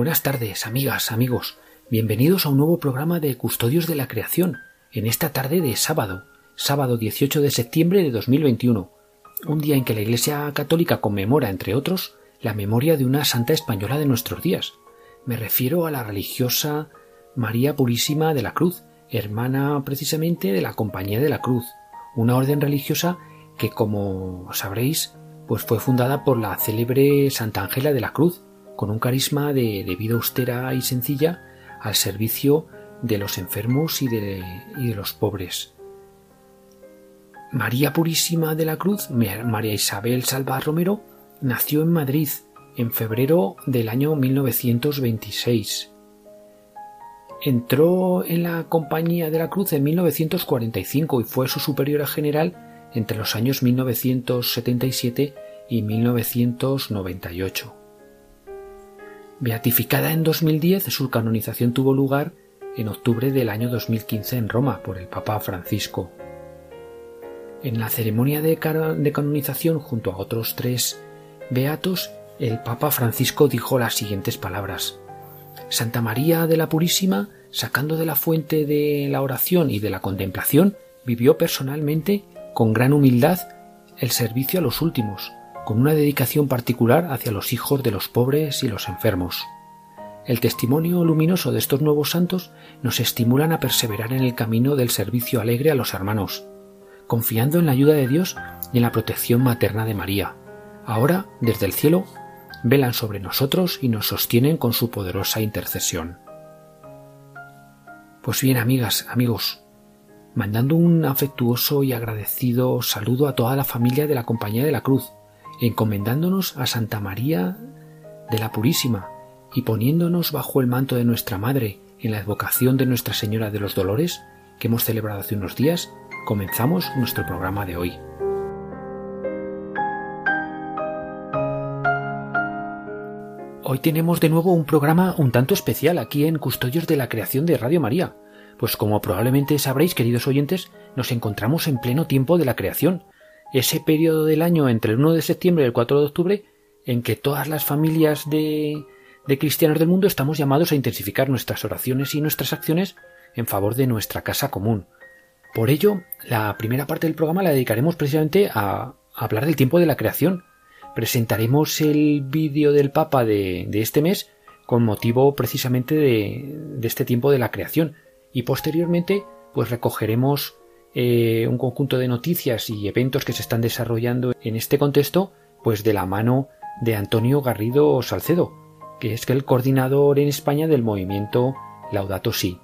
Buenas tardes, amigas, amigos. Bienvenidos a un nuevo programa de Custodios de la Creación, en esta tarde de sábado, sábado 18 de septiembre de 2021, un día en que la Iglesia Católica conmemora, entre otros, la memoria de una santa española de nuestros días. Me refiero a la religiosa María Purísima de la Cruz, hermana precisamente de la Compañía de la Cruz, una orden religiosa que, como sabréis, pues fue fundada por la célebre Santa Ángela de la Cruz, con un carisma de, vida austera y sencilla al servicio de los enfermos y de, y de los pobres. María Purísima de la Cruz, María Isabel Salva Romero, nació en Madrid en febrero del año 1926. Entró en la Compañía de la Cruz en 1945 y fue su superiora general entre los años 1977 y 1998. Beatificada en 2010, su canonización tuvo lugar en octubre del año 2015 en Roma por el Papa Francisco. En la ceremonia de, canonización junto a otros tres beatos, el Papa Francisco dijo las siguientes palabras. Santa María de la Purísima, sacando de la fuente de la oración y de la contemplación, vivió personalmente, con gran humildad, el servicio a los últimos, con una dedicación particular hacia los hijos de los pobres y los enfermos. El testimonio luminoso de estos nuevos santos nos estimulan a perseverar en el camino del servicio alegre a los hermanos, confiando en la ayuda de Dios y en la protección materna de María. Ahora, desde el cielo, velan sobre nosotros y nos sostienen con su poderosa intercesión. Pues bien, amigas, amigos, mandando un afectuoso y agradecido saludo a toda la familia de la Compañía de la Cruz, encomendándonos a Santa María de la Purísima y poniéndonos bajo el manto de nuestra Madre en la advocación de Nuestra Señora de los Dolores, que hemos celebrado hace unos días, comenzamos nuestro programa de hoy. Hoy tenemos de nuevo un programa un tanto especial aquí en Custodios de la Creación de Radio María, pues como probablemente sabréis, queridos oyentes, nos encontramos en pleno tiempo de la creación, ese periodo del año entre el 1 de septiembre y el 4 de octubre en que todas las familias de, de cristianos del mundo estamos llamados a intensificar nuestras oraciones y nuestras acciones en favor de nuestra casa común. Por ello, la primera parte del programa la dedicaremos precisamente a, hablar del tiempo de la creación. Presentaremos el vídeo del Papa de, de, este mes con motivo precisamente de, de este tiempo de la creación y posteriormente pues recogeremos eh, un conjunto de noticias y eventos que se están desarrollando en este contexto, pues de la mano de Antonio Garrido Salcedo, que es el coordinador en España del movimiento Laudato Si.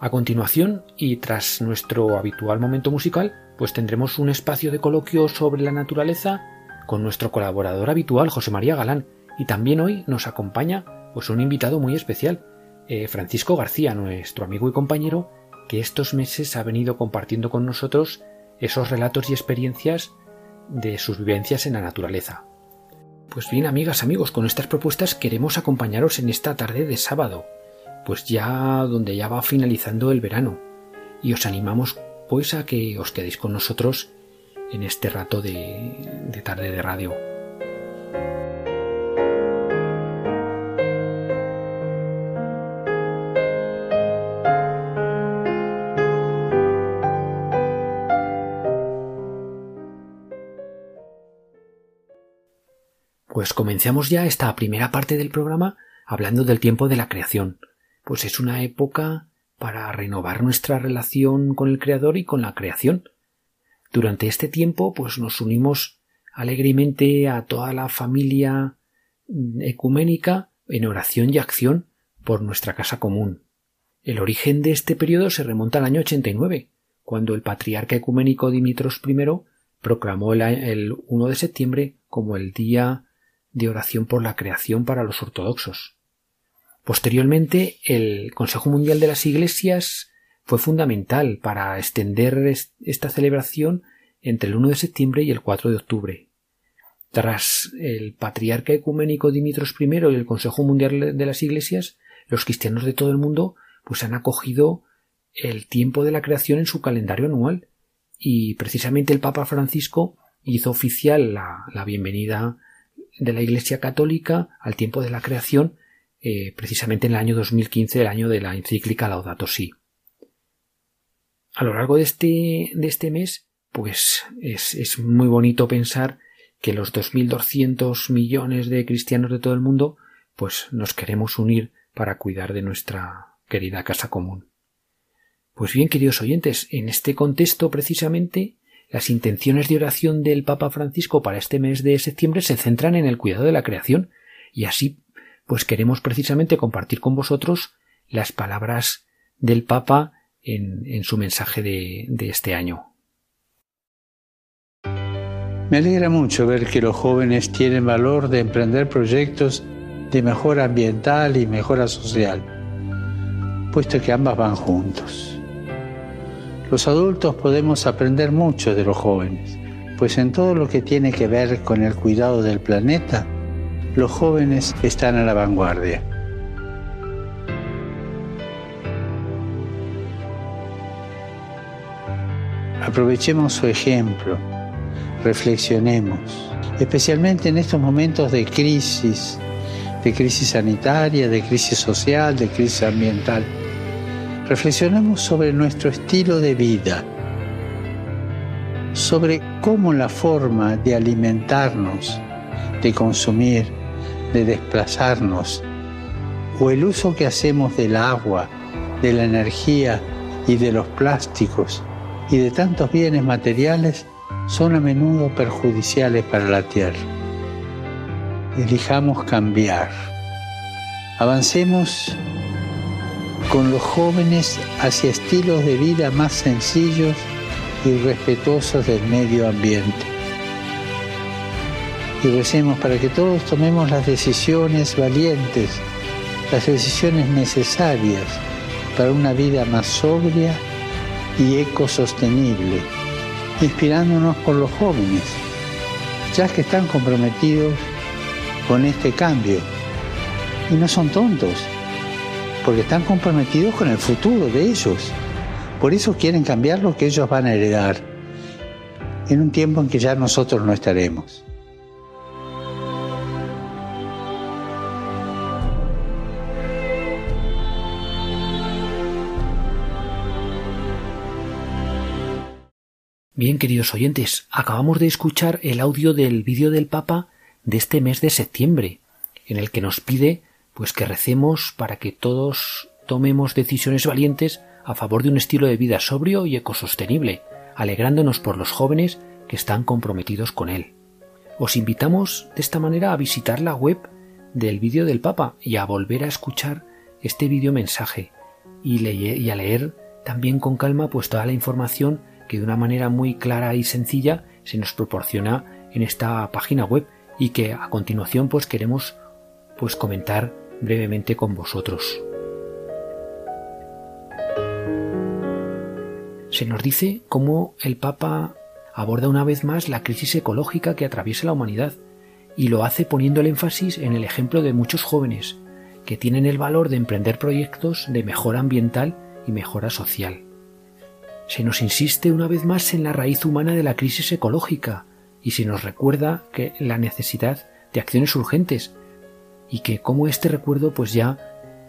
A continuación, y tras nuestro habitual momento musical, pues tendremos un espacio de coloquio sobre la naturaleza con nuestro colaborador habitual, José María Galán, y también hoy nos acompaña pues un invitado muy especial, eh, Francisco García, nuestro amigo y compañero, que estos meses ha venido compartiendo con nosotros esos relatos y experiencias de sus vivencias en la naturaleza. Pues bien, amigas, amigos, con estas propuestas queremos acompañaros en esta tarde de sábado, pues ya donde ya va finalizando el verano, y os animamos pues a que os quedéis con nosotros en este rato de, de tarde de radio. Pues comencemos ya esta primera parte del programa hablando del tiempo de la creación, pues es una época para renovar nuestra relación con el Creador y con la creación. Durante este tiempo, pues nos unimos alegremente a toda la familia ecuménica en oración y acción por nuestra casa común. El origen de este periodo se remonta al año 89, cuando el patriarca ecuménico Dimitros I proclamó el 1 de septiembre como el Día de Oración por la Creación para los ortodoxos. Posteriormente, el Consejo Mundial de las Iglesias fue fundamental para extender esta celebración entre el 1 de septiembre y el 4 de octubre. Tras el patriarca ecuménico Dimitros I y el Consejo Mundial de las Iglesias, los cristianos de todo el mundo pues han acogido el tiempo de la creación en su calendario anual y precisamente el Papa Francisco hizo oficial la, bienvenida de la Iglesia Católica al tiempo de la creación eh, precisamente en el año 2015, el año de la encíclica Laudato Si. A lo largo de este, de este mes, pues es, es muy bonito pensar que los 2.200 millones de cristianos de todo el mundo, pues nos queremos unir para cuidar de nuestra querida casa común. Pues bien, queridos oyentes, en este contexto precisamente las intenciones de oración del Papa Francisco para este mes de septiembre se centran en el cuidado de la creación y así pues queremos precisamente compartir con vosotros las palabras del Papa en, su mensaje de este año. Me alegra mucho ver que los jóvenes tienen valor de emprender proyectos de mejora ambiental y mejora social, puesto que ambas van juntos. Los adultos podemos aprender mucho de los jóvenes, pues en todo lo que tiene que ver con el cuidado del planeta, los jóvenes están a la vanguardia. Aprovechemos su ejemplo reflexionemos, especialmente en estos momentos de crisis, de crisis sanitaria, de crisis social, de crisis ambiental. Reflexionemos sobre nuestro estilo de vida, sobre cómo la forma de alimentarnos, de consumir, de desplazarnos, o el uso que hacemos del agua, de la energía y de los plásticos y de tantos bienes materiales son a menudo perjudiciales para la tierra. Elijamos cambiar. Avancemos con los jóvenes hacia estilos de vida más sencillos y respetuosos del medio ambiente. Y recemos para que todos tomemos las decisiones valientes, las decisiones necesarias para una vida más sobria y ecosostenible inspirándonos por los jóvenes, ya que están comprometidos con este cambio. Y no son tontos, porque están comprometidos con el futuro de ellos. Por eso quieren cambiar lo que ellos van a heredar en un tiempo en que ya nosotros no estaremos. Bien, queridos oyentes, acabamos de escuchar el audio del vídeo del Papa de este mes de septiembre, en el que nos pide pues que recemos para que todos tomemos decisiones valientes a favor de un estilo de vida sobrio y ecosostenible, alegrándonos por los jóvenes que están comprometidos con él. Os invitamos de esta manera a visitar la web del vídeo del Papa y a volver a escuchar este vídeo mensaje y, a leer también con calma pues toda la información que de una manera muy clara y sencilla se nos proporciona en esta página web y que a continuación pues queremos pues comentar brevemente con vosotros. Se nos dice cómo el Papa aborda una vez más la crisis ecológica que atraviesa la humanidad y lo hace poniendo el énfasis en el ejemplo de muchos jóvenes que tienen el valor de emprender proyectos de mejora ambiental y mejora social. Se nos insiste una vez más en la raíz humana de la crisis ecológica y se nos recuerda que la necesidad de acciones urgentes y que como este recuerdo pues ya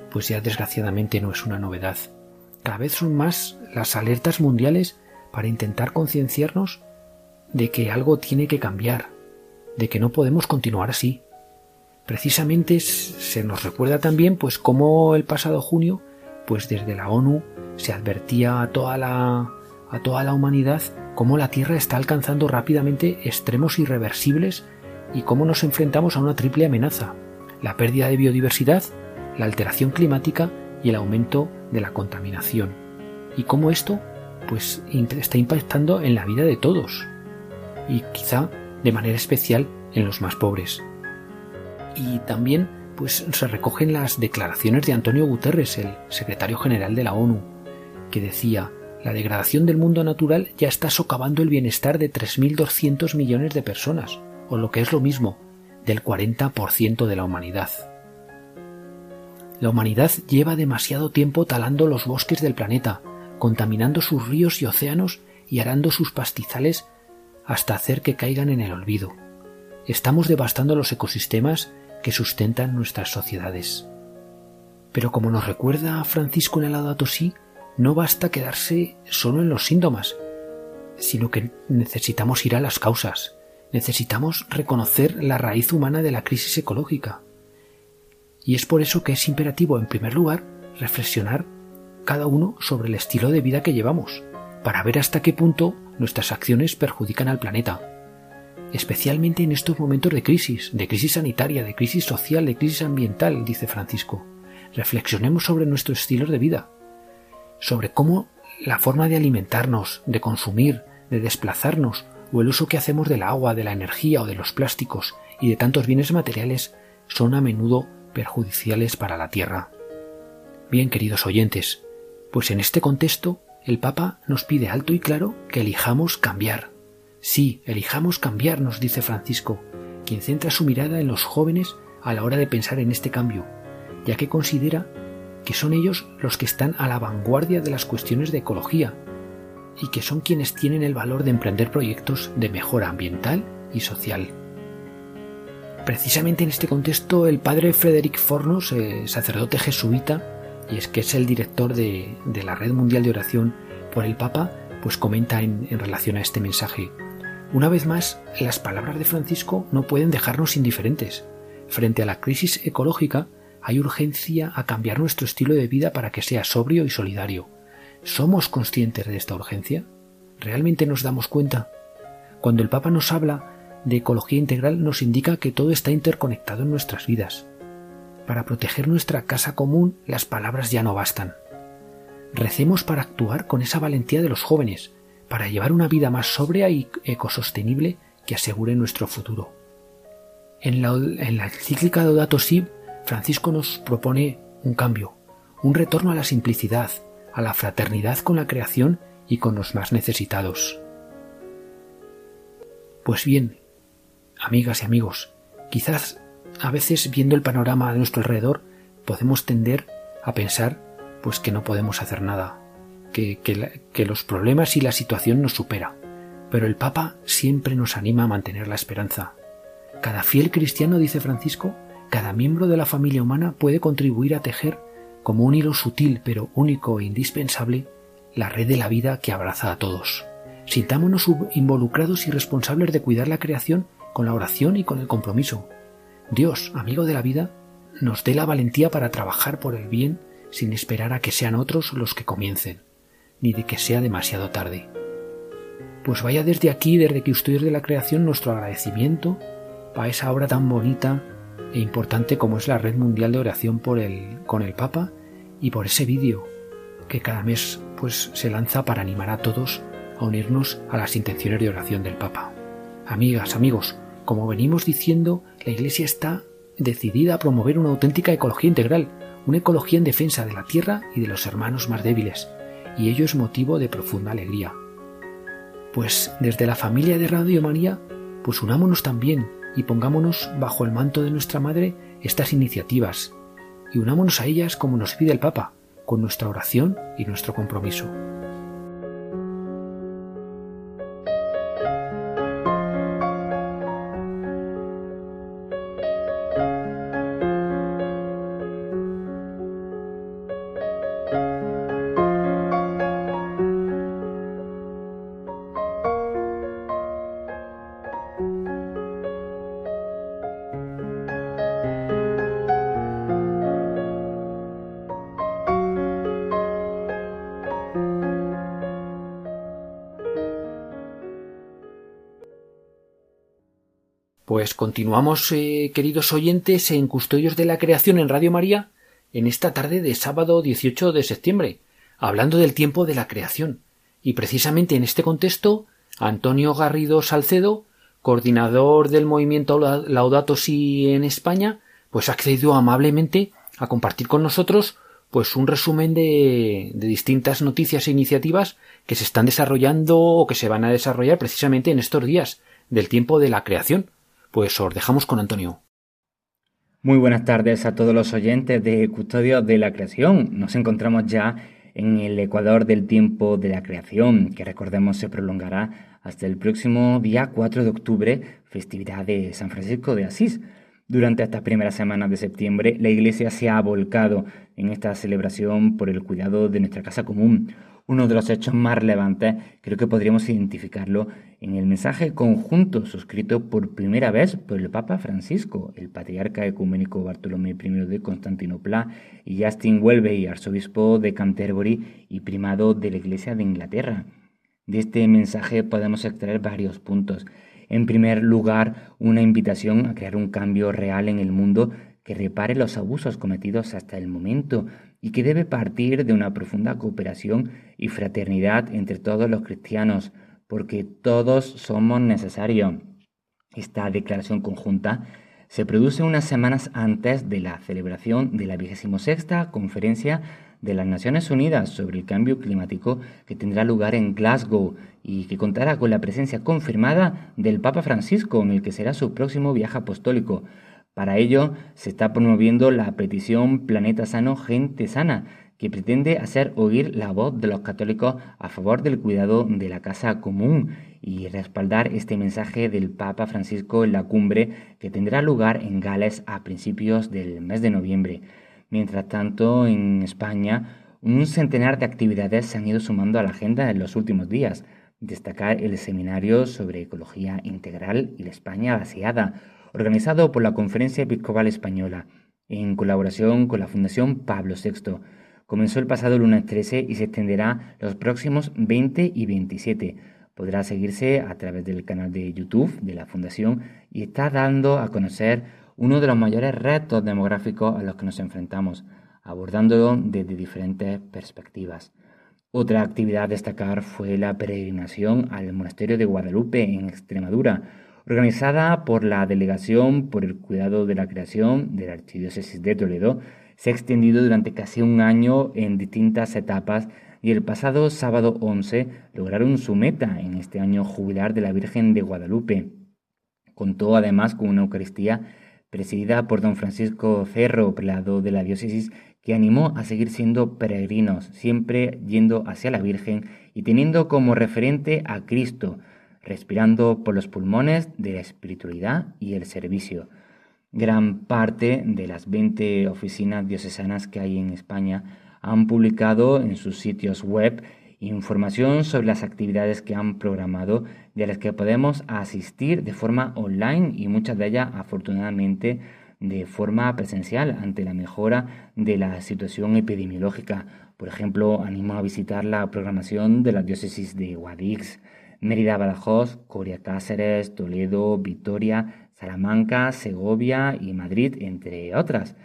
pues ya desgraciadamente no es una novedad. Cada vez son más las alertas mundiales para intentar concienciarnos de que algo tiene que cambiar, de que no podemos continuar así. Precisamente se nos recuerda también pues cómo el pasado junio pues desde la ONU se advertía a toda la, a toda la humanidad cómo la Tierra está alcanzando rápidamente extremos irreversibles y cómo nos enfrentamos a una triple amenaza, la pérdida de biodiversidad, la alteración climática y el aumento de la contaminación. Y cómo esto pues está impactando en la vida de todos. y quizá de manera especial en los más pobres. Y también pues se recogen las declaraciones de Antonio Guterres, el secretario general de la ONU, que decía la degradación del mundo natural ya está socavando el bienestar de 3.200 millones de personas, o lo que es lo mismo, del 40% de la humanidad. La humanidad lleva demasiado tiempo talando los bosques del planeta, contaminando sus ríos y océanos y arando sus pastizales hasta hacer que caigan en el olvido. Estamos devastando los ecosistemas que sustentan nuestras sociedades. Pero como nos recuerda Francisco en el no basta quedarse solo en los síntomas, sino que necesitamos ir a las causas, necesitamos reconocer la raíz humana de la crisis ecológica. Y es por eso que es imperativo, en primer lugar, reflexionar cada uno sobre el estilo de vida que llevamos, para ver hasta qué punto nuestras acciones perjudican al planeta, especialmente en estos momentos de crisis, de crisis sanitaria, de crisis social, de crisis ambiental, dice Francisco. Reflexionemos sobre nuestros estilos de vida, sobre cómo la forma de alimentarnos, de consumir, de desplazarnos, o el uso que hacemos del agua, de la energía o de los plásticos y de tantos bienes materiales son a menudo perjudiciales para la Tierra. Bien, queridos oyentes, pues en este contexto el Papa nos pide alto y claro que elijamos cambiar. Sí, elijamos cambiar, nos dice Francisco, quien centra su mirada en los jóvenes a la hora de pensar en este cambio, ya que considera que son ellos los que están a la vanguardia de las cuestiones de ecología y que son quienes tienen el valor de emprender proyectos de mejora ambiental y social. Precisamente en este contexto, el padre Frederick Fornos, sacerdote jesuita, y es que es el director de, la Red Mundial de Oración por el Papa, pues comenta en, en relación a este mensaje. Una vez más, las palabras de Francisco no pueden dejarnos indiferentes. Frente a la crisis ecológica, hay urgencia a cambiar nuestro estilo de vida para que sea sobrio y solidario. ¿Somos conscientes de esta urgencia? ¿Realmente nos damos cuenta? Cuando el Papa nos habla de ecología integral nos indica que todo está interconectado en nuestras vidas. Para proteger nuestra casa común las palabras ya no bastan. Recemos para actuar con esa valentía de los jóvenes, para llevar una vida más sobria y ecosostenible que asegure nuestro futuro. En la, en la encíclica Si, Francisco nos propone un cambio, un retorno a la simplicidad, a la fraternidad con la creación y con los más necesitados. Pues bien, amigas y amigos, quizás a veces viendo el panorama a nuestro alrededor podemos tender a pensar pues que no podemos hacer nada, que, que los problemas y la situación nos supera. Pero el Papa siempre nos anima a mantener la esperanza. Cada fiel cristiano, dice Francisco, cada miembro de la familia humana puede contribuir a tejer, como un hilo sutil pero único e indispensable, la red de la vida que abraza a todos. Sintámonos involucrados y responsables de cuidar la creación con la oración y con el compromiso, Dios, amigo de la vida, nos dé la valentía para trabajar por el bien sin esperar a que sean otros los que comiencen, ni de que sea demasiado tarde. Pues vaya desde aquí, desde que Custodios de la Creación, nuestro agradecimiento a esa obra tan bonita e importante como es la Red Mundial de Oración por el, con el Papa y por ese vídeo que cada mes pues se lanza para animar a todos a unirnos a las intenciones de oración del Papa. Amigas, amigos, como venimos diciendo, la Iglesia está decidida a promover una auténtica ecología integral, una ecología en defensa de la tierra y de los hermanos más débiles, y ello es motivo de profunda alegría. Pues desde la familia de Radio María, pues unámonos también y pongámonos bajo el manto de nuestra Madre estas iniciativas, y unámonos a ellas como nos pide el Papa, con nuestra oración y nuestro compromiso. Pues continuamos, eh, queridos oyentes, en Custodios de la Creación en Radio María, en esta tarde de sábado 18 de septiembre, hablando del tiempo de la creación. Y precisamente en este contexto, Antonio Garrido Salcedo, coordinador del movimiento Laudato Si en España, pues ha accedido amablemente a compartir con nosotros pues un resumen de, de, distintas noticias e iniciativas que se están desarrollando o que se van a desarrollar precisamente en estos días del tiempo de la creación. Pues os dejamos con Antonio. Muy buenas tardes a todos los oyentes de Custodio de la Creación. Nos encontramos ya en el Ecuador del tiempo de la creación, que recordemos se prolongará hasta el próximo día 4 de octubre, festividad de San Francisco de Asís. Durante estas primeras semanas de septiembre, la Iglesia se ha volcado en esta celebración por el cuidado de nuestra casa común, uno de los hechos más relevantes, creo que podríamos identificarlo en el mensaje conjunto suscrito por primera vez por el Papa Francisco, el patriarca ecuménico Bartolomé I de Constantinopla y Justin Welby, arzobispo de Canterbury y primado de la Iglesia de Inglaterra. De este mensaje podemos extraer varios puntos. En primer lugar, una invitación a crear un cambio real en el mundo que repare los abusos cometidos hasta el momento y que debe partir de una profunda cooperación y fraternidad entre todos los cristianos, porque todos somos necesarios. Esta declaración conjunta se produce unas semanas antes de la celebración de la 26 Conferencia de las Naciones Unidas sobre el Cambio Climático que tendrá lugar en Glasgow y que contará con la presencia confirmada del Papa Francisco en el que será su próximo viaje apostólico. Para ello, se está promoviendo la petición Planeta Sano, Gente Sana, que pretende hacer oír la voz de los católicos a favor del cuidado de la casa común y respaldar este mensaje del Papa Francisco en la cumbre que tendrá lugar en Gales a principios del mes de noviembre. Mientras tanto, en España, un centenar de actividades se han ido sumando a la agenda en los últimos días. Destacar el seminario sobre ecología integral y la España vaciada, organizado por la Conferencia Episcopal Española, en colaboración con la Fundación Pablo VI. Comenzó el pasado lunes 13 y se extenderá los próximos 20 y 27. Podrá seguirse a través del canal de YouTube de la Fundación y está dando a conocer uno de los mayores retos demográficos a los que nos enfrentamos, abordándolo desde diferentes perspectivas. Otra actividad a destacar fue la peregrinación al monasterio de Guadalupe en Extremadura, organizada por la Delegación por el Cuidado de la Creación de la Archidiócesis de Toledo, se ha extendido durante casi un año en distintas etapas y el pasado sábado 11 lograron su meta en este año jubilar de la Virgen de Guadalupe. Contó además con una Eucaristía presidida por don Francisco Cerro, prelado de la diócesis, que animó a seguir siendo peregrinos, siempre yendo hacia la Virgen y teniendo como referente a Cristo, respirando por los pulmones de la espiritualidad y el servicio. Gran parte de las 20 oficinas diocesanas que hay en España han publicado en sus sitios web información sobre las actividades que han programado a las que podemos asistir de forma online y muchas de ellas afortunadamente de forma presencial ante la mejora de la situación epidemiológica. Por ejemplo, animo a visitar la programación de la diócesis de Guadix, Mérida, Badajoz, Coria Cáceres, Toledo, Vitoria, Salamanca, Segovia y Madrid, entre otras.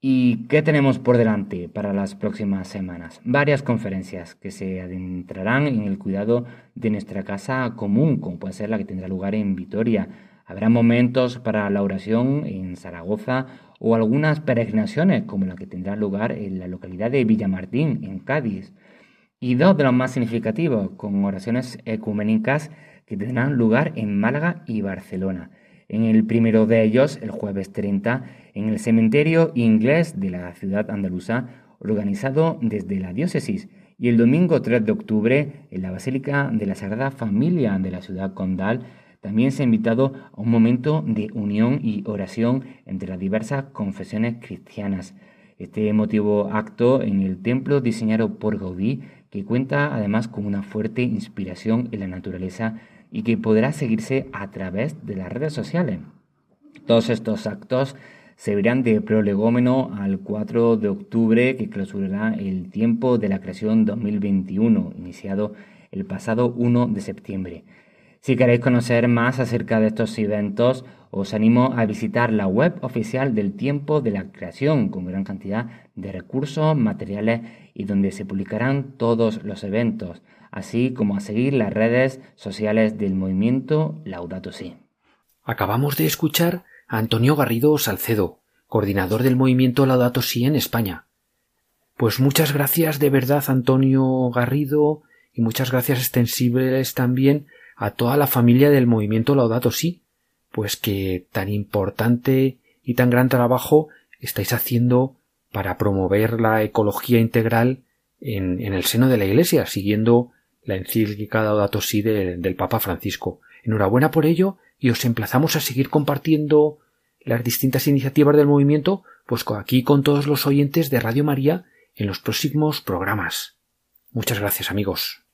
¿Y qué tenemos por delante para las próximas semanas? Varias conferencias que se adentrarán en el cuidado de nuestra casa común, como puede ser la que tendrá lugar en Vitoria. Habrá momentos para la oración en Zaragoza o algunas peregrinaciones, como la que tendrá lugar en la localidad de Villamartín, en Cádiz y dos de los más significativos, con oraciones ecuménicas que tendrán lugar en Málaga y Barcelona. En el primero de ellos, el jueves 30, en el cementerio inglés de la ciudad andaluza, organizado desde la diócesis, y el domingo 3 de octubre, en la Basílica de la Sagrada Familia de la ciudad condal, también se ha invitado a un momento de unión y oración entre las diversas confesiones cristianas. Este emotivo acto en el templo diseñado por Gaudí que cuenta además con una fuerte inspiración en la naturaleza y que podrá seguirse a través de las redes sociales. Todos estos actos se verán de prolegómeno al 4 de octubre que clausurará el tiempo de la creación 2021, iniciado el pasado 1 de septiembre. Si queréis conocer más acerca de estos eventos, os animo a visitar la web oficial del tiempo de la creación con gran cantidad de recursos, materiales y donde se publicarán todos los eventos. así como a seguir las redes sociales del movimiento Laudato Si. Acabamos de escuchar a Antonio Garrido Salcedo, coordinador del movimiento Laudato Si en España. Pues muchas gracias de verdad Antonio Garrido y muchas gracias extensibles también a toda la familia del movimiento Laudato Si, pues que tan importante y tan gran trabajo estáis haciendo para promover la ecología integral en, el seno de la Iglesia, siguiendo la encíclica Laudato Si del Papa Francisco. Enhorabuena por ello y os emplazamos a seguir compartiendo las distintas iniciativas del movimiento, pues aquí con todos los oyentes de Radio María en los próximos programas. Muchas gracias amigos.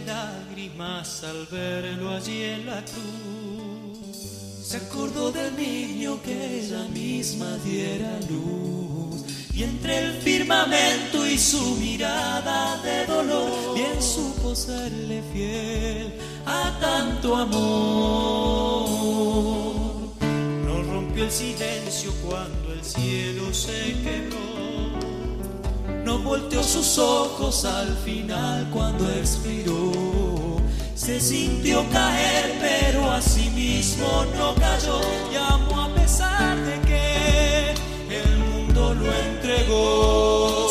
Lágrimas al verlo allí en la cruz. Se acordó del niño que ella misma diera luz. Y entre el firmamento y su mirada de dolor, bien supo serle fiel a tanto amor. No rompió el silencio cuando el cielo se quebró. No volteó sus ojos al final cuando expiró. Se sintió caer, pero a sí mismo no cayó. Y amó a pesar de que el mundo lo entregó.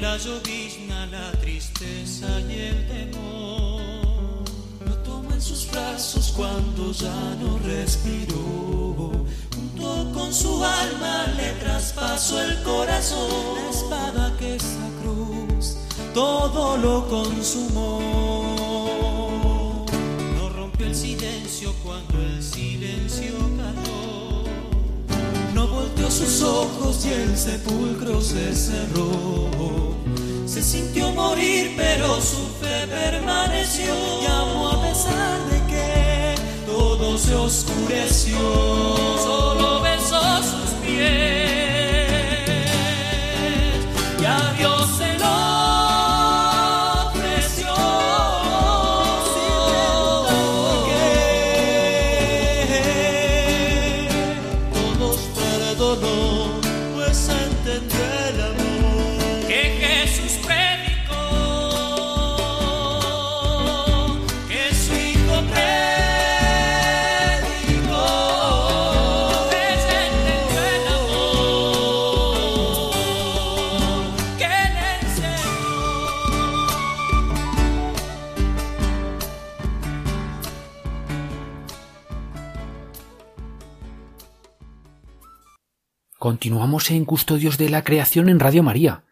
La llovizna, la tristeza y el temor, lo tomó en sus brazos cuando ya no respiró. Junto con su alma le traspasó el corazón, la espada que esa cruz todo lo consumó. No rompió el silencio cuando el silencio cayó. Sus ojos y el sepulcro se cerró. Se sintió morir, pero su fe permaneció. Y amó a pesar de que todo se oscureció. Continuamos en Custodios de la Creación en Radio María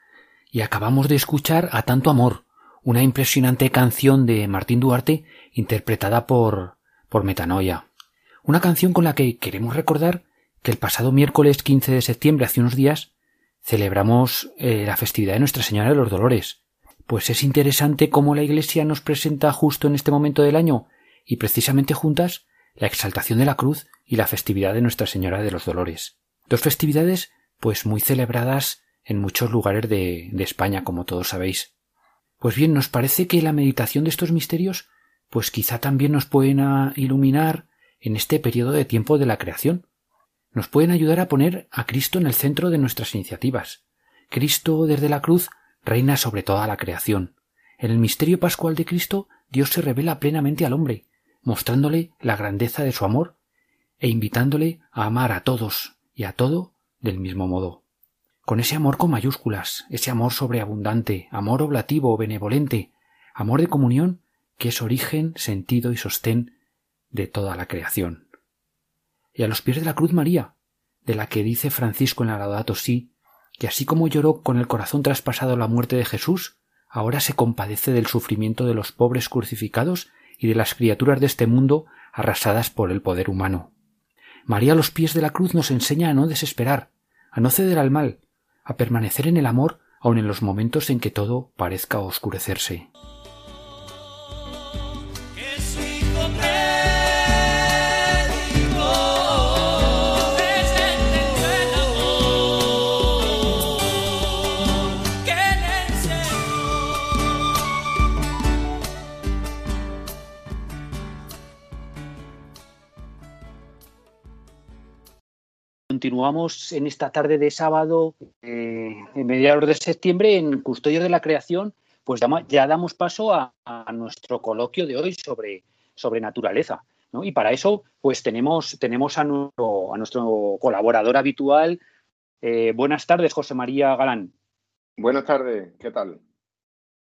y acabamos de escuchar A Tanto Amor, una impresionante canción de Martín Duarte interpretada por, por Metanoia. Una canción con la que queremos recordar que el pasado miércoles 15 de septiembre, hace unos días, celebramos eh, la festividad de Nuestra Señora de los Dolores. Pues es interesante cómo la Iglesia nos presenta justo en este momento del año y precisamente juntas la exaltación de la cruz y la festividad de Nuestra Señora de los Dolores. Dos festividades, pues muy celebradas en muchos lugares de, España, como todos sabéis. Pues bien, nos parece que la meditación de estos misterios, pues quizá también nos pueden iluminar en este periodo de tiempo de la creación. Nos pueden ayudar a poner a Cristo en el centro de nuestras iniciativas. Cristo desde la cruz reina sobre toda la creación. En el misterio pascual de Cristo, Dios se revela plenamente al hombre, mostrándole la grandeza de su amor e invitándole a amar a todos y a todo del mismo modo. Con ese amor con mayúsculas, ese amor sobreabundante, amor oblativo, benevolente, amor de comunión, que es origen, sentido y sostén de toda la creación. Y a los pies de la cruz María, de la que dice Francisco en la Laudato Si, que así como lloró con el corazón traspasado la muerte de Jesús, ahora se compadece del sufrimiento de los pobres crucificados y de las criaturas de este mundo arrasadas por el poder humano. María a los pies de la cruz nos enseña a no desesperar, a no ceder al mal, a permanecer en el amor aun en los momentos en que todo parezca oscurecerse. Continuamos en esta tarde de sábado, eh, en mediados de septiembre, en Custodio de la Creación, pues ya, damos paso a, nuestro coloquio de hoy sobre, sobre naturaleza. Y para eso, pues tenemos, tenemos a, nuestro, a nuestro colaborador habitual. Eh, buenas tardes, José María Galán. Buenas tardes, ¿qué tal?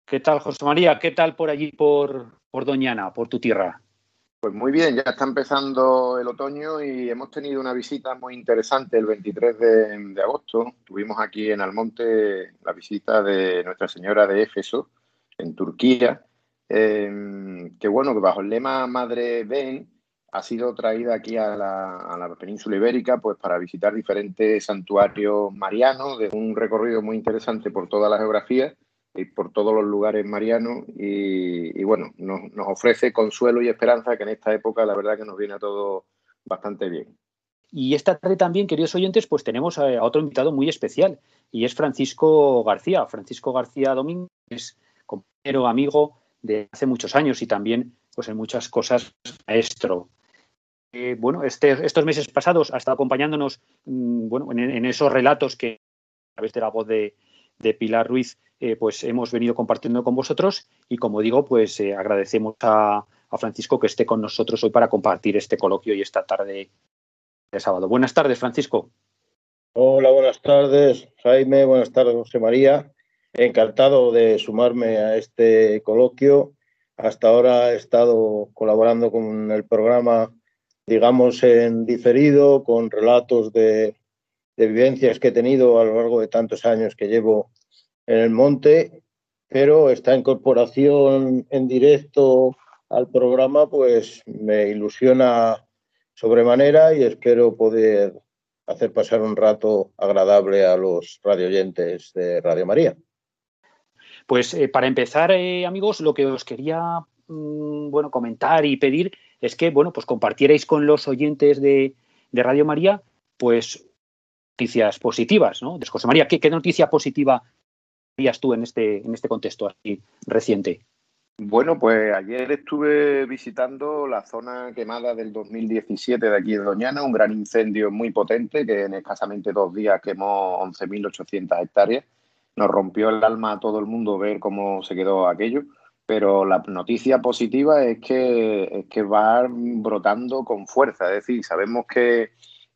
¿Qué tal, José María? ¿Qué tal por allí, por, por Doñana, por tu tierra? Pues muy bien, ya está empezando el otoño y hemos tenido una visita muy interesante el 23 de, agosto. Tuvimos aquí en Almonte la visita de Nuestra Señora de Éfeso, en Turquía, em, que bueno, que bajo el lema Madre Ven ha sido traída aquí a la, a la, península ibérica pues para visitar diferentes santuarios marianos de un recorrido muy interesante por toda la geografía y por todos los lugares marianos y, bueno, nos, ofrece consuelo y esperanza que en esta época la verdad que nos viene a todo bastante bien. Y esta tarde también, queridos oyentes, pues tenemos a otro invitado muy especial y es Francisco García. Francisco García Domínguez, compañero, amigo de hace muchos años y también pues en muchas cosas maestro. Eh, bueno, este, estos meses pasados ha estado acompañándonos mm, bueno, en, esos relatos que a través de la voz de, de Pilar Ruiz eh, pues hemos venido compartiendo con vosotros y como digo, pues eh, agradecemos a, Francisco que esté con nosotros hoy para compartir este coloquio y esta tarde de sábado. Buenas tardes, Francisco. Hola, buenas tardes, Jaime. Buenas tardes, José María. Encantado de sumarme a este coloquio. Hasta ahora he estado colaborando con el programa, digamos, en diferido, con relatos de vivencias que he tenido a lo largo de tantos años que llevo en el monte, pero esta incorporación en directo al programa pues me ilusiona sobremanera y espero poder hacer pasar un rato agradable a los radioyentes de Radio María. Pues eh, para empezar, eh, amigos, lo que os quería mm, bueno, comentar y pedir es que bueno, pues compartierais con los oyentes de, Radio María pues noticias positivas, ¿no? José María, ¿qué, ¿qué, noticia positiva tú en este, en este contexto así reciente? Bueno, pues ayer estuve visitando la zona quemada del 2017 de aquí de Doñana, un gran incendio muy potente que en escasamente dos días quemó 11.800 hectáreas. Nos rompió el alma a todo el mundo ver cómo se quedó aquello, pero la noticia positiva es que, es que va brotando con fuerza. Es decir, sabemos que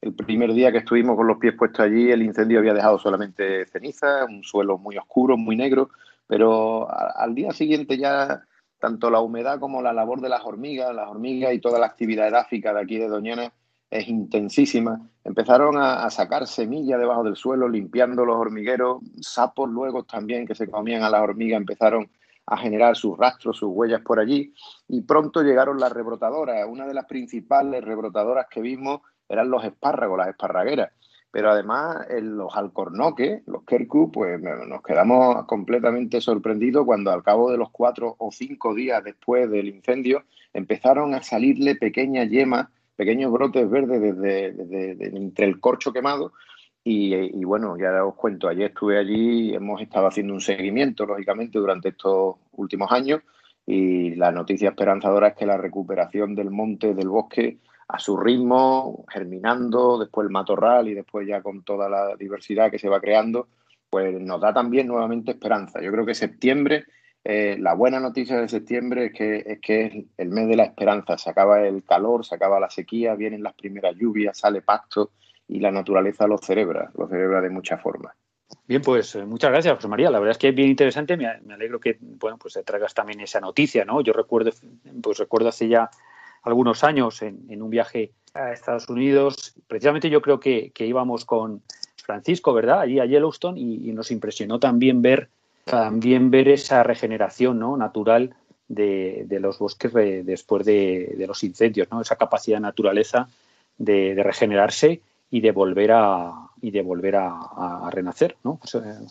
el primer día que estuvimos con los pies puestos allí, el incendio había dejado solamente ceniza, un suelo muy oscuro, muy negro, pero al día siguiente ya tanto la humedad como la labor de las hormigas, las hormigas y toda la actividad edáfica de aquí de Doñana es intensísima. Empezaron a, sacar semillas debajo del suelo, limpiando los hormigueros, sapos luego también que se comían a las hormigas empezaron a generar sus rastros, sus huellas por allí y pronto llegaron las rebrotadoras. Una de las principales rebrotadoras que vimos eran los espárragos, las esparragueras. Pero además en los alcornoques, los kerku, pues nos quedamos completamente sorprendidos cuando al cabo de los cuatro o cinco días después del incendio empezaron a salirle pequeñas yemas, pequeños brotes verdes desde, entre el corcho quemado y, bueno, ya os cuento, ayer estuve allí, hemos estado haciendo un seguimiento, lógicamente, durante estos últimos años y la noticia esperanzadora es que la recuperación del monte, del bosque, a su ritmo, germinando, después el matorral y después ya con toda la diversidad que se va creando, pues nos da también nuevamente esperanza. Yo creo que septiembre, eh, la buena noticia de septiembre es que, es que es el mes de la esperanza. Se acaba el calor, se acaba la sequía, vienen las primeras lluvias, sale pasto y la naturaleza lo celebra, lo celebra de muchas formas. Bien, pues eh, muchas gracias, José María. La verdad es que es bien interesante. Me, alegro que bueno, pues traigas también esa noticia, ¿no? Yo recuerdo, pues recuerdo hace ya algunos años en, un viaje a Estados Unidos. Precisamente yo creo que, íbamos con Francisco, ¿verdad? Allí a Yellowstone y, nos impresionó también ver también ver esa regeneración ¿no? natural de, los bosques después de, los incendios, ¿no? Esa capacidad de naturaleza de, regenerarse y de volver a y de volver a, renacer, ¿no?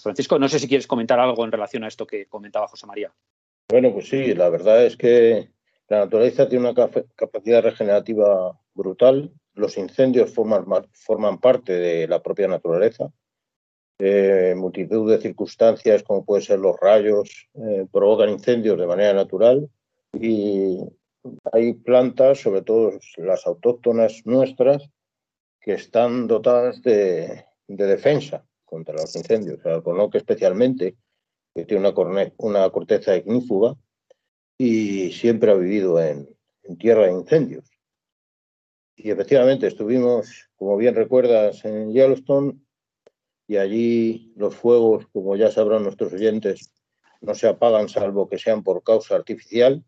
Francisco, no sé si quieres comentar algo en relación a esto que comentaba José María. Bueno, pues sí, la verdad es que la naturaleza tiene una capacidad regenerativa brutal. Los incendios forman, parte de la propia naturaleza. Eh, multitud de circunstancias, como pueden ser los rayos, eh, provocan incendios de manera natural y hay plantas, sobre todo las autóctonas nuestras, que están dotadas de, defensa contra los incendios. El conoque especialmente, que tiene una, una corteza ignífuga, y siempre ha vivido en, tierra de incendios. Y efectivamente estuvimos, como bien recuerdas, en Yellowstone y allí los fuegos, como ya sabrán nuestros oyentes, no se apagan salvo que sean por causa artificial.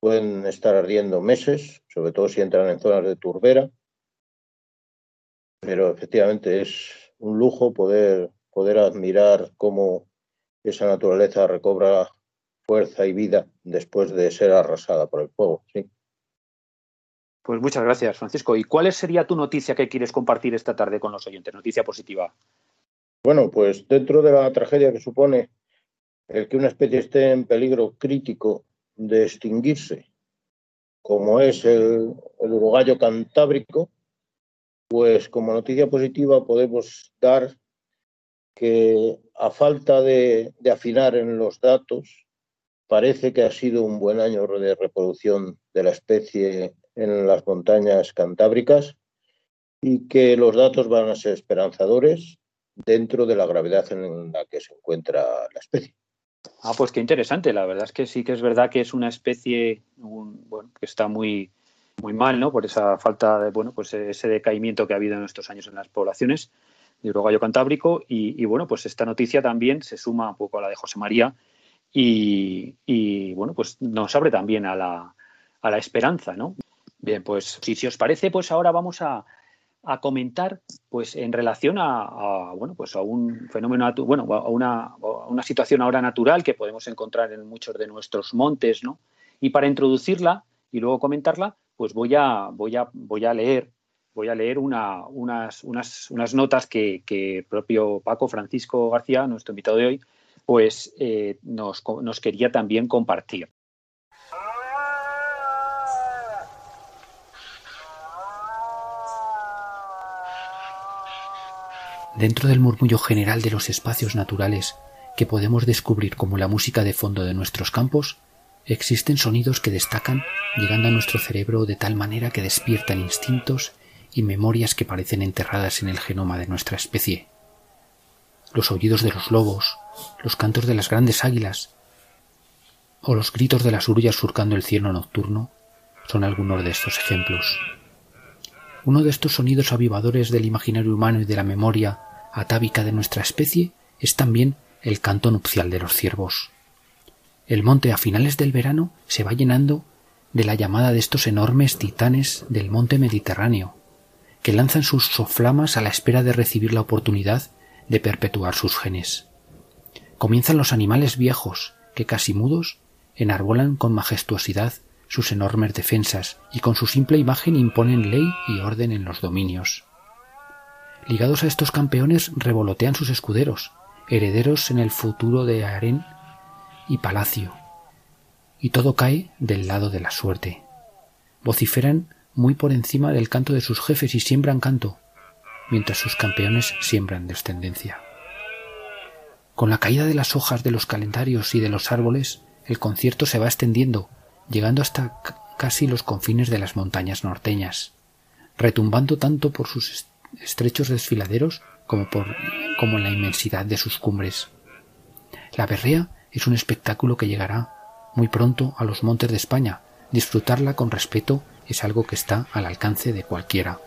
Pueden estar ardiendo meses, sobre todo si entran en zonas de turbera. Pero efectivamente es un lujo poder, poder admirar cómo esa naturaleza recobra fuerza y vida después de ser arrasada por el fuego. Sí. Pues muchas gracias, Francisco. ¿Y cuál sería tu noticia que quieres compartir esta tarde con los oyentes? Noticia positiva. Bueno, pues dentro de la tragedia que supone el que una especie esté en peligro crítico de extinguirse, como es el, uruguayo cantábrico, pues como noticia positiva podemos dar que a falta de afinar en los datos, Parece que ha sido un buen año de reproducción de la especie en las montañas cantábricas y que los datos van a ser esperanzadores dentro de la gravedad en la que se encuentra la especie. Ah, pues qué interesante. La verdad es que sí que es verdad que es una especie bueno, que está muy, muy mal, ¿no? Por esa falta de, bueno, pues ese decaimiento que ha habido en estos años en las poblaciones de urogallo cantábrico. Y, y, bueno, pues esta noticia también se suma un poco a la de José María, y, bueno, pues nos abre también a la, a la esperanza, ¿no? Bien, pues si, si os parece, pues ahora vamos a, a comentar pues en relación a, bueno pues a un fenómeno bueno a una, a una, situación ahora natural que podemos encontrar en muchos de nuestros montes no y para introducirla y luego comentarla pues voy a voy a voy a leer voy a leer una, unas, unas, unas notas que, que propio Paco Francisco García nuestro invitado de hoy pues eh, nos, quería también compartir. Dentro del murmullo general de los espacios naturales que podemos descubrir como la música de fondo de nuestros campos, existen sonidos que destacan llegando a nuestro cerebro de tal manera que despiertan instintos y memorias que parecen enterradas en el genoma de nuestra especie. Los aullidos de los lobos, los cantos de las grandes águilas o los gritos de las urullas surcando el cielo nocturno son algunos de estos ejemplos. Uno de estos sonidos avivadores del imaginario humano y de la memoria atávica de nuestra especie es también el canto nupcial de los ciervos. El monte a finales del verano se va llenando de la llamada de estos enormes titanes del monte Mediterráneo, que lanzan sus soflamas a la espera de recibir la oportunidad de perpetuar sus genes comienzan los animales viejos, que casi mudos, enarbolan con majestuosidad sus enormes defensas y con su simple imagen imponen ley y orden en los dominios. Ligados a estos campeones revolotean sus escuderos, herederos en el futuro de harén y palacio, y todo cae del lado de la suerte. Vociferan muy por encima del canto de sus jefes y siembran canto, mientras sus campeones siembran descendencia. Con la caída de las hojas de los calendarios y de los árboles, el concierto se va extendiendo, llegando hasta casi los confines de las montañas norteñas, retumbando tanto por sus estrechos desfiladeros como por como en la inmensidad de sus cumbres. La berrea es un espectáculo que llegará muy pronto a los montes de España. Disfrutarla con respeto es algo que está al alcance de cualquiera.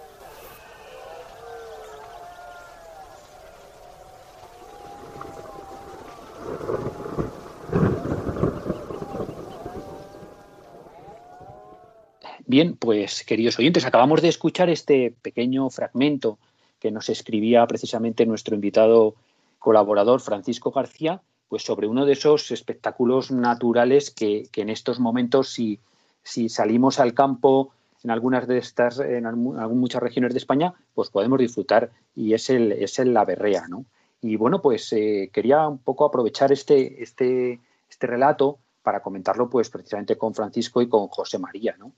Bien, pues queridos oyentes, acabamos de escuchar este pequeño fragmento que nos escribía precisamente nuestro invitado colaborador Francisco García, pues sobre uno de esos espectáculos naturales que, en estos momentos, si, si, salimos al campo en algunas de estas, en muchas regiones de España, pues podemos disfrutar y es el, es el la berrea, ¿no? Y bueno, pues eh, quería un poco aprovechar este, este, este relato para comentarlo pues precisamente con Francisco y con José María, ¿no?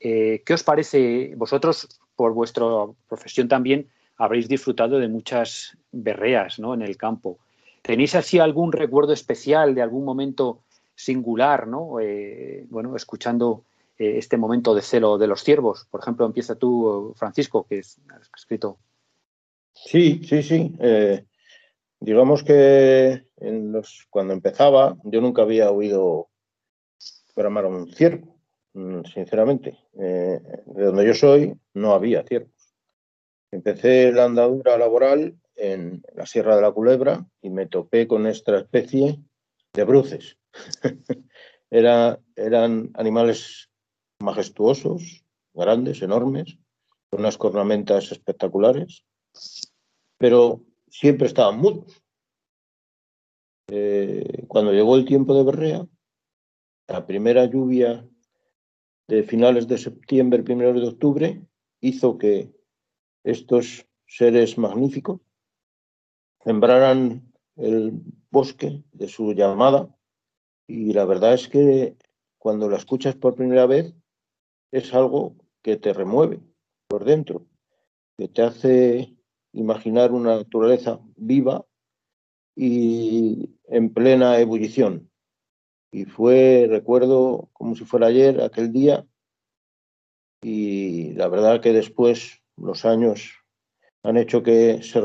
Eh, ¿Qué os parece? Vosotros, por vuestra profesión también, habréis disfrutado de muchas berreas ¿no? en el campo. ¿Tenéis así algún recuerdo especial de algún momento singular, ¿no? Eh, bueno, escuchando eh, este momento de celo de los ciervos. Por ejemplo, empieza tú, Francisco, que has escrito. Sí, sí, sí. digamos que cuando empezaba, yo nunca había oído programar un ciervo. Mm, sinceramente. Eh, de donde yo soy no había ciervos. Empecé la andadura laboral en la Sierra de la Culebra y me topé con esta especie de bruces. Era, eran animales majestuosos, grandes, enormes, con unas cornamentas espectaculares, pero siempre estaban mudos. Eh, cuando llegó el tiempo de berrea, la primera lluvia de finales de septiembre, primeros de octubre, hizo que estos seres magníficos sembraran el bosque de su llamada y la verdad es que cuando la escuchas por primera vez es algo que te remueve por dentro, que te hace imaginar una naturaleza viva y en plena ebullición. Y fue, recuerdo como si fuera ayer, aquel día, y la verdad que después los años han hecho que se,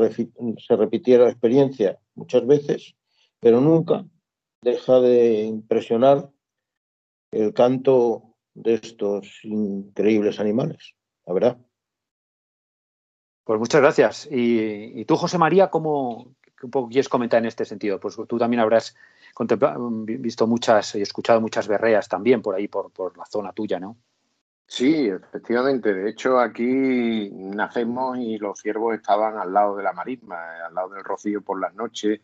se repitiera la experiencia muchas veces, pero nunca deja de impresionar el canto de estos increíbles animales, la verdad. Pues muchas gracias. Y, tú, José María, ¿cómo quieres comentar en este sentido? Pues tú también habrás visto muchas y escuchado muchas berreas también por ahí, por, por la zona tuya, ¿no? Sí, efectivamente. De hecho, aquí nacemos y los ciervos estaban al lado de la marisma, al lado del rocío por las noches.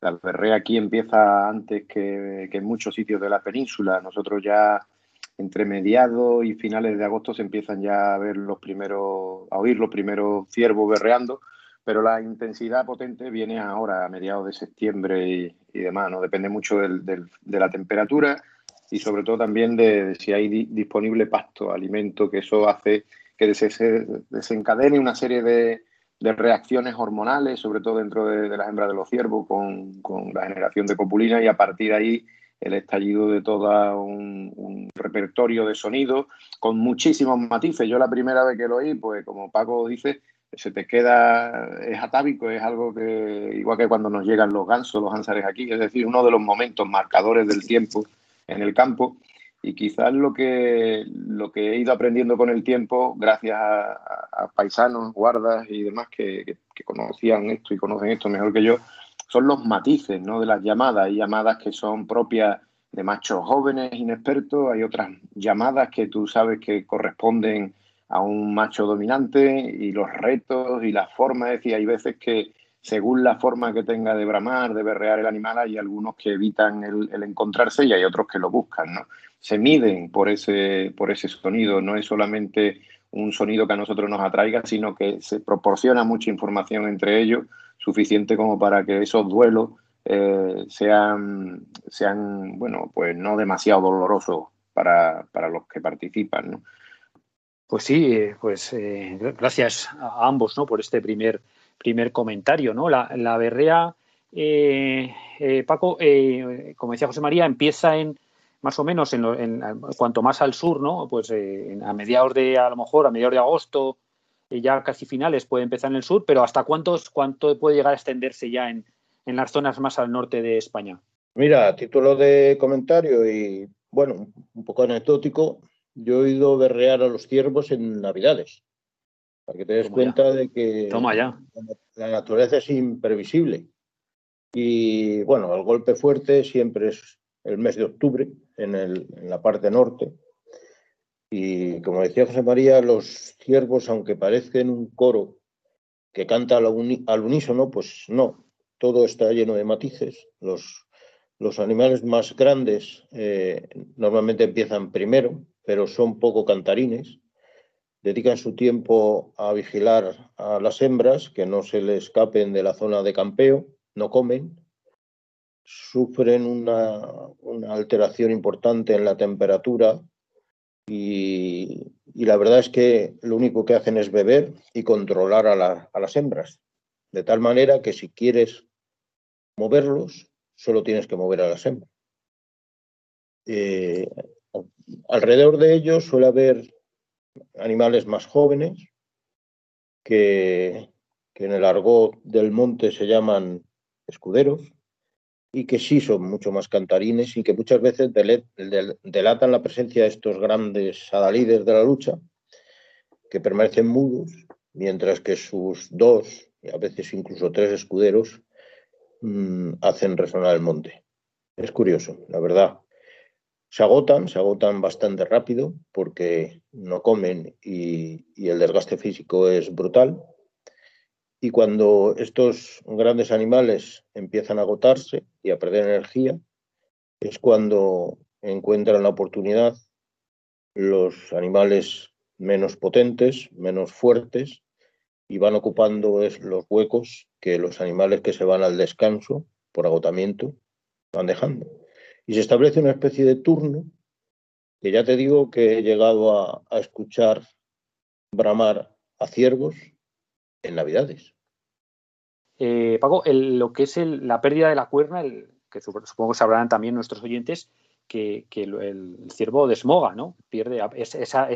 La berrea aquí empieza antes que, en muchos sitios de la península. Nosotros ya entre mediados y finales de agosto se empiezan ya a ver los primeros, a oír los primeros ciervos berreando pero la intensidad potente viene ahora, a mediados de septiembre y, demás, ¿no? Depende mucho de la temperatura y sobre todo también de, si hay disponible pasto, alimento, que eso hace que se desencadene una serie de, reacciones hormonales, sobre todo dentro de, las hembras de los ciervos, con, la generación de copulina y a partir de ahí el estallido de todo un, un, repertorio de sonidos con muchísimos matices. Yo la primera vez que lo oí, pues como Paco dice, se te queda, es atávico, es algo que, igual que cuando nos llegan los gansos, los ansares aquí, es decir, uno de los momentos marcadores del tiempo en el campo. Y quizás lo que, lo que he ido aprendiendo con el tiempo, gracias a, paisanos, guardas y demás que, conocían esto y conocen esto mejor que yo, son los matices ¿no? de las llamadas. Hay llamadas que son propias de machos jóvenes, inexpertos, hay otras llamadas que tú sabes que corresponden a un macho dominante y los retos y la forma, es decir, hay veces que según la forma que tenga de bramar, de berrear el animal, hay algunos que evitan el, encontrarse y hay otros que lo buscan, ¿no? Se miden por ese, por ese sonido, no es solamente un sonido que a nosotros nos atraiga, sino que se proporciona mucha información entre ellos, suficiente como para que esos duelos eh, sean, sean, bueno, pues no demasiado dolorosos para, para los que participan. Pues sí, eh, pues eh, gracias a ambos ¿no? por este primer, primer comentario. ¿no? La, la berrea, eh, Paco, como decía José María, empieza en más o menos en, cuanto más al sur, ¿no? Pues eh, a mediados de, a lo mejor a mediados de agosto, eh, ya casi finales puede empezar en el sur, pero ¿hasta cuántos, cuánto puede llegar a extenderse ya en, en las zonas más al norte de España? Mira, a título de comentario y, bueno, un poco anecdótico, yo he oído berrear a los ciervos en Navidades, para que te des cuenta de que Toma ya. la naturaleza es imprevisible. Y bueno, el golpe fuerte siempre es el mes de octubre en, el, en la parte norte. Y como decía José María, los ciervos, aunque parezcan un coro que canta al, unísono, pues no, todo está lleno de matices. Los, los animales más grandes eh, normalmente empiezan primero, pero son poco cantarines. Dedican su tiempo a vigilar a las hembras, que no se le escapen de la zona de campeo no comen, sufren una, alteración importante en la temperatura y, la verdad es que lo único que hacen es beber y controlar a, las hembras. De tal manera que si quieres moverlos, solo tienes que mover a las hembras. Eh, alrededor de ellos suele haber animales más jóvenes que, en el argot del monte se llaman escuderos y que sí son mucho más cantarines y que muchas veces delatan la presencia de estos grandes adalides de la lucha que permanecen mudos, mientras que sus dos y a veces incluso tres escuderos mm, hacen resonar el monte. Es curioso, la verdad. Se agotan, se agotan bastante rápido porque no comen y el desgaste físico es brutal y cuando estos grandes animales empiezan a agotarse y a perder energía, es cuando encuentran la oportunidad los animales menos potentes, menos fuertes, y van ocupando los huecos que los animales que se van al descanso por agotamiento van dejando. Y se establece una especie de turno que ya te digo que he llegado a, escuchar bramar a ciervos en Navidades. Eh, Paco, lo que es la pérdida de la cuerna, que supongo que sabrán también nuestros oyentes, que, el, ciervo desmoga, ¿no? Pierde esa,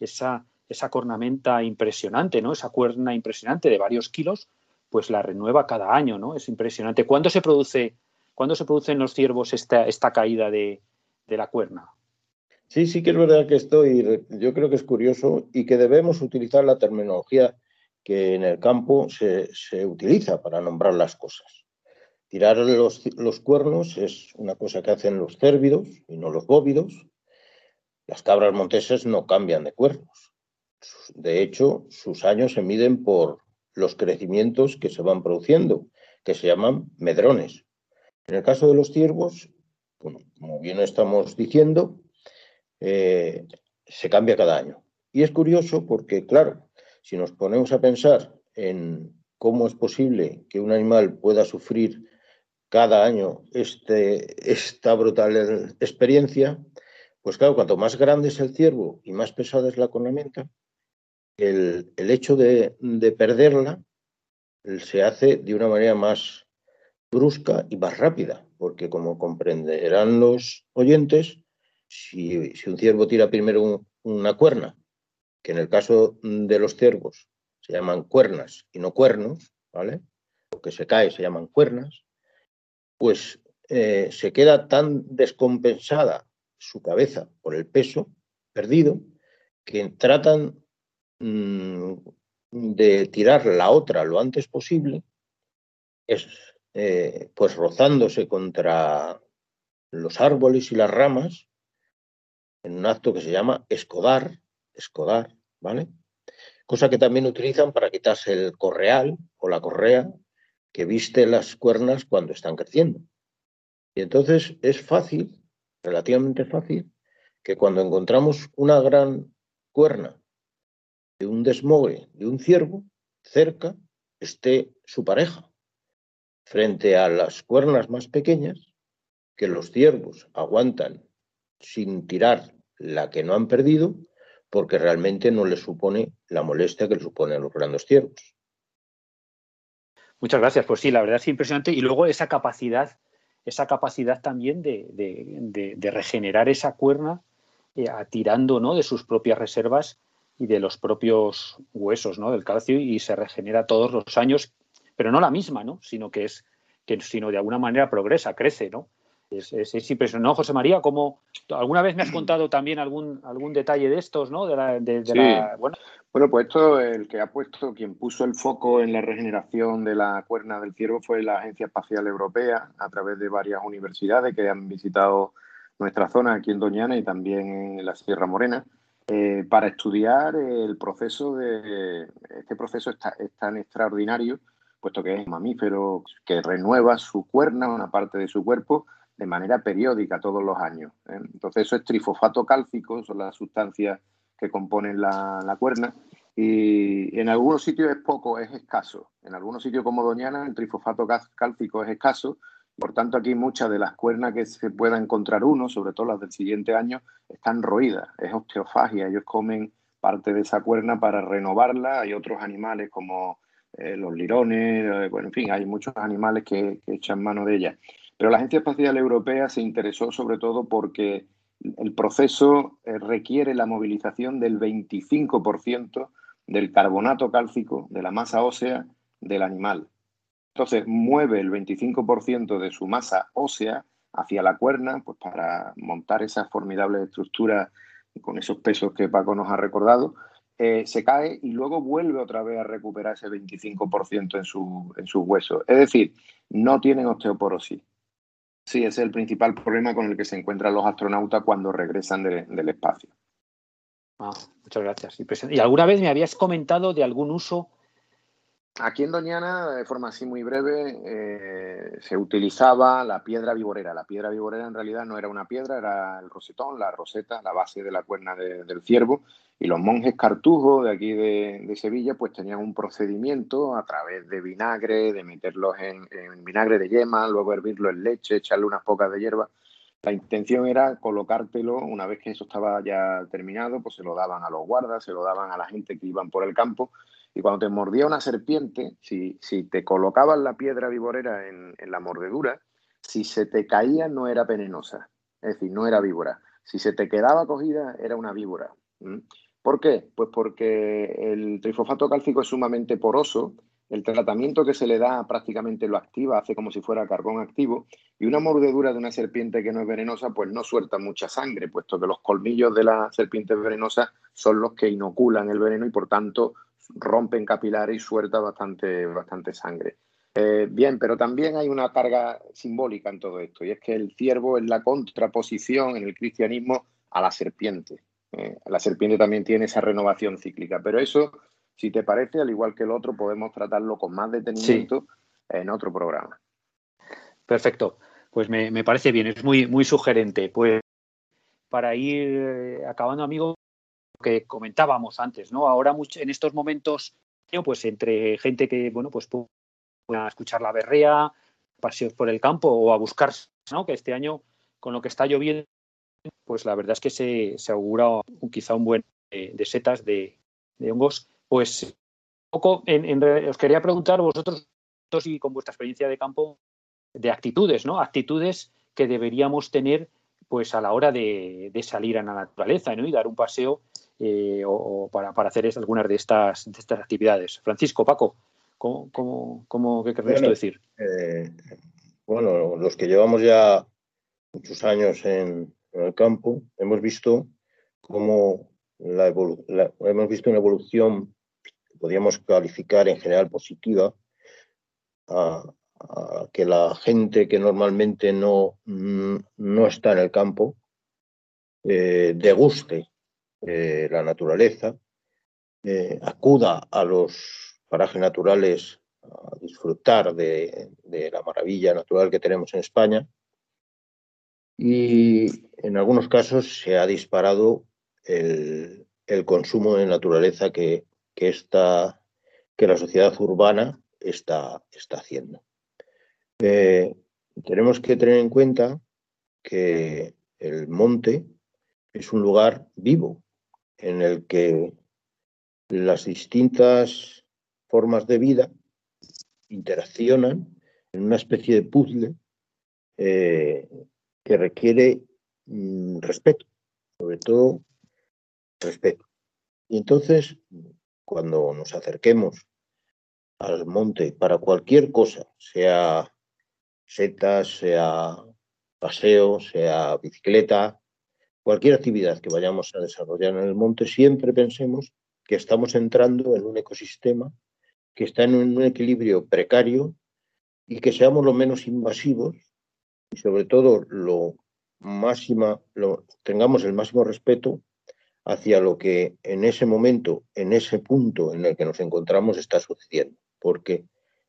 esa cornamenta impresionante, ¿no? Esa cuerna impresionante de varios kilos, pues la renueva cada año, ¿no? Es impresionante. ¿Cuándo se produce, ¿cuándo se produce en los ciervos esta, esta caída de, de la cuerna? Sí, sí que es verdad que esto, y yo creo que es curioso y que debemos utilizar la terminología que en el campo se, utiliza para nombrar las cosas. Tirar los, los, cuernos es una cosa que hacen los cérvidos y no los bóvidos. Las cabras monteses no cambian de cuernos. De hecho, sus años se miden por los crecimientos que se van produciendo, que se llaman medrones. En el caso de los ciervos, como bien estamos diciendo, eh, se cambia cada año. Y es curioso porque, claro, si nos ponemos a pensar en cómo es posible que un animal pueda sufrir cada año este, esta brutal experiencia, pues claro, cuanto más grande es el ciervo y más pesada es la cornamenta, el, el hecho de, de, perderla se hace de una manera más brusca y más rápida, porque como comprenderán los oyentes, si, un ciervo tira primero una cuerna que en el caso de los ciervos se llaman cuernas y no cuernos, ¿vale? Lo que se cae se llaman cuernas, pues eh, se queda tan descompensada su cabeza por el peso perdido que tratan mm, de tirar la otra lo antes posible, es, eh, pues rozándose contra los árboles y las ramas en un acto que se llama escodar, escodar, ¿vale? Cosa que también utilizan para quitarse el correal o la correa que viste las cuernas cuando están creciendo. Y entonces es fácil, relativamente fácil, que cuando encontramos una gran cuerna de un desmogue de un ciervo, cerca esté su pareja, frente a las cuernas más pequeñas, que los ciervos aguantan sin tirar la que no han perdido, porque realmente no le supone la molestia que le supone a los grandes ciervos. Muchas gracias. Pues sí, la verdad es impresionante. Y luego esa capacidad esa capacidad también de, regenerar esa cuerna eh, atirando ¿no? de sus propias reservas y de los propios huesos ¿no? del calcio y se regenera todos los años, pero no la misma, ¿no? sino que es que sino de alguna manera progresa, crece, ¿no? Es, es, impresionante, José María? Como alguna vez me has contado también algún, algún detalle de estos, ¿no? De la, de, bueno. bueno, pues esto, el que ha puesto, quien puso el foco en la regeneración de la cuerna del ciervo fue la Agencia Espacial Europea, a través de varias universidades que han visitado nuestra zona aquí en Doñana y también en la Sierra Morena, eh, para estudiar el proceso de. Este proceso es tan extraordinario, puesto que es mamífero que renueva su cuerna, una parte de su cuerpo, de manera periódica todos los años. ¿eh? Entonces eso es trifosfato cálcico, son las sustancias que componen la, cuerna y en algunos sitios es poco, es escaso. En algunos sitios como Doñana el trifosfato cálcico es escaso. Por tanto, aquí muchas de las cuernas que se pueda encontrar uno, sobre todo las del siguiente año, están roídas. Es osteofagia. Ellos comen parte de esa cuerna para renovarla. Hay otros animales como eh, los lirones, eh, bueno, en fin, hay muchos animales que, que echan mano de ella. Pero la Agencia Espacial Europea se interesó sobre todo porque el proceso eh, requiere la movilización del 25% del carbonato cálcico de la masa ósea del animal. Entonces mueve el 25% de su masa ósea hacia la cuerna pues para montar esa formidable estructura con esos pesos que Paco nos ha recordado. Eh, se cae y luego vuelve otra vez a recuperar ese 25% en, su, en sus huesos. Es decir, no tienen osteoporosis. Sí, ese es el principal problema con el que se encuentran los astronautas cuando regresan del espacio. Muchas gracias. ¿Y alguna vez me habías comentado de algún uso? Aquí en Doñana, de forma así muy breve, eh, se utilizaba la piedra viborera. La piedra viborera en realidad no era una piedra, era el rosetón, la roseta, la base de la cuerna del ciervo, y los monjes cartujos de aquí de, Sevilla pues tenían un procedimiento a través de vinagre, de meterlos en, vinagre de yema, luego hervirlo en leche, echarle unas pocas de hierba. La intención era colocártelo, una vez que eso estaba ya terminado, pues se lo daban a los guardas, se lo daban a la gente que iban por el campo. Y cuando te mordía una serpiente, si, si te colocaban la piedra viborera en, la mordedura, si se te caía no era venenosa, es decir, no era víbora. Si se te quedaba cogida, era una víbora. ¿Por qué? Pues porque el trifosfato cálcico es sumamente poroso, el tratamiento que se le da prácticamente lo activa, hace como si fuera carbón activo, y una mordedura de una serpiente que no es venenosa, pues no suelta mucha sangre, puesto que los colmillos de la serpiente venenosa son los que inoculan el veneno y por tanto rompen capilares y suelta bastante, bastante sangre. Eh, bien, pero también hay una carga simbólica en todo esto, y es que el ciervo es la contraposición en el cristianismo a la serpiente. Eh, la serpiente también tiene esa renovación cíclica, pero eso, si te parece, al igual que el otro, podemos tratarlo con más detenimiento en otro programa. Perfecto, pues me, parece bien, es muy, muy sugerente. Pues para ir eh, acabando, amigo, que comentábamos antes, ¿no? Ahora en estos momentos, pues entre gente que, bueno, pues puede escuchar la berrea, paseos por el campo o a buscar, ¿no? Que este año, con lo que está lloviendo, pues la verdad es que se, augura quizá un buen eh, de setas de, hongos. Pues poco, os quería preguntar vosotros y con vuestra experiencia de campo de actitudes, ¿no? Actitudes que deberíamos tener pues a la hora de, salir a la naturaleza ¿no? y dar un paseo eh, o, para, hacer algunas de estas, de estas actividades. Francisco, Paco, ¿cómo, cómo, qué querrías decir? Eh, bueno, los que llevamos ya muchos años en, en el campo, hemos visto cómo la, hemos visto una evolución que podríamos calificar en general positiva a, que la gente que normalmente no, no está en el campo eh, deguste eh, la naturaleza, eh, acuda a los parajes naturales a disfrutar de, la maravilla natural que tenemos en España y en algunos casos se ha disparado el, consumo de naturaleza que, que, que la sociedad urbana está, está haciendo. Eh, tenemos que tener en cuenta que el monte es un lugar vivo en el que las distintas formas de vida interaccionan en una especie de puzzle eh, que requiere mm, respeto, sobre todo respeto. Y entonces, cuando nos acerquemos al monte para cualquier cosa, sea setas, sea paseo, sea bicicleta, cualquier actividad que vayamos a desarrollar en el monte, siempre pensemos que estamos entrando en un ecosistema que está en un equilibrio precario y que seamos lo menos invasivos y sobre todo lo máxima, lo, tengamos el máximo respeto hacia lo que en ese momento, en ese punto en el que nos encontramos está sucediendo, porque